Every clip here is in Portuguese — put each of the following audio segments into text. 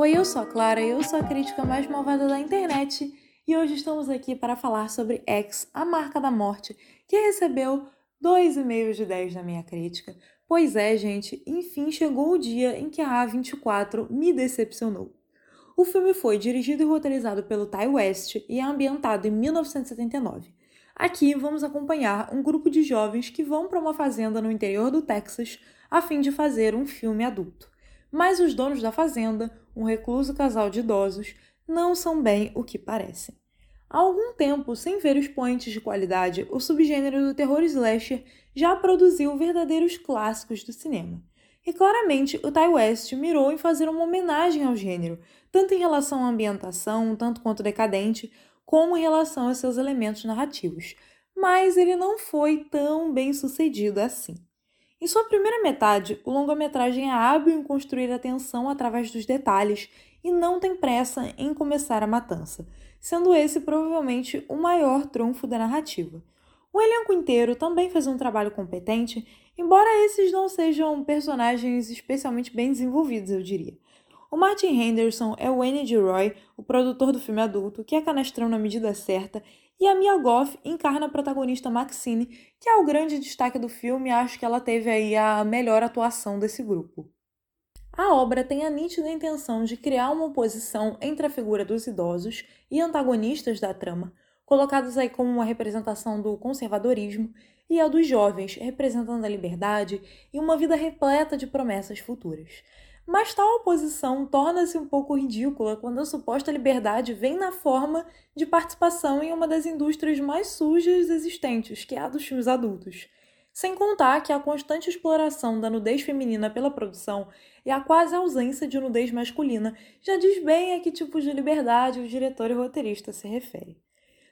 Oi, eu sou a Clara, eu sou a crítica mais malvada da internet e hoje estamos aqui para falar sobre X, a marca da morte, que recebeu 2,5 de 10 na minha crítica. Pois é, gente, enfim chegou o dia em que a A24 me decepcionou. O filme foi dirigido e roteirizado pelo Ty West e é ambientado em 1979. Aqui vamos acompanhar um grupo de jovens que vão para uma fazenda no interior do Texas a fim de fazer um filme adulto. Mas os donos da fazenda, um recluso casal de idosos, não são bem o que parecem. Há algum tempo, sem ver expoentes de qualidade, o subgênero do terror slasher já produziu verdadeiros clássicos do cinema. E claramente o Ty West mirou em fazer uma homenagem ao gênero, tanto em relação à ambientação, tanto quanto decadente, como em relação aos seus elementos narrativos. Mas ele não foi tão bem sucedido assim. Em sua primeira metade, o longa-metragem é hábil em construir a tensão através dos detalhes e não tem pressa em começar a matança, sendo esse provavelmente o maior trunfo da narrativa. O elenco inteiro também fez um trabalho competente, embora esses não sejam personagens especialmente bem desenvolvidos, eu diria. O Martin Henderson é o N.D. Roy, o produtor do filme adulto, que é canastrão na medida certa e a Mia Goff encarna a protagonista Maxine, que é o grande destaque do filme e acho que ela teve aí a melhor atuação desse grupo. A obra tem a nítida intenção de criar uma oposição entre a figura dos idosos e antagonistas da trama, colocados aí como uma representação do conservadorismo, e a dos jovens, representando a liberdade e uma vida repleta de promessas futuras. Mas tal oposição torna-se um pouco ridícula quando a suposta liberdade vem na forma de participação em uma das indústrias mais sujas existentes, que é a dos filmes adultos. Sem contar que a constante exploração da nudez feminina pela produção e a quase ausência de nudez masculina já diz bem a que tipo de liberdade o diretor e o roteirista se refere.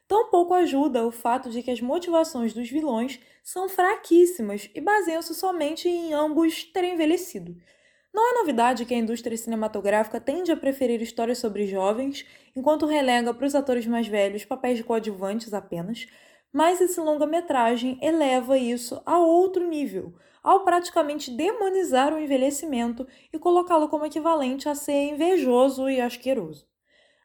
Tampouco ajuda o fato de que as motivações dos vilões são fraquíssimas e baseiam-se somente em ambos terem envelhecido não é novidade que a indústria cinematográfica tende a preferir histórias sobre jovens, enquanto relega para os atores mais velhos papéis de coadjuvantes apenas, mas esse longa-metragem eleva isso a outro nível, ao praticamente demonizar o envelhecimento e colocá-lo como equivalente a ser invejoso e asqueroso.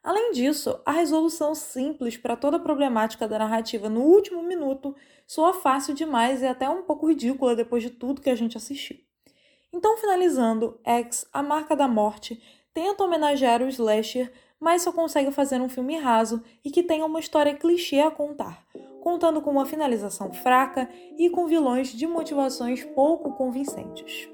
Além disso, a resolução simples para toda a problemática da narrativa no último minuto soa fácil demais e até um pouco ridícula depois de tudo que a gente assistiu. Então, finalizando, X, A Marca da Morte, tenta homenagear o slasher, mas só consegue fazer um filme raso e que tenha uma história clichê a contar, contando com uma finalização fraca e com vilões de motivações pouco convincentes.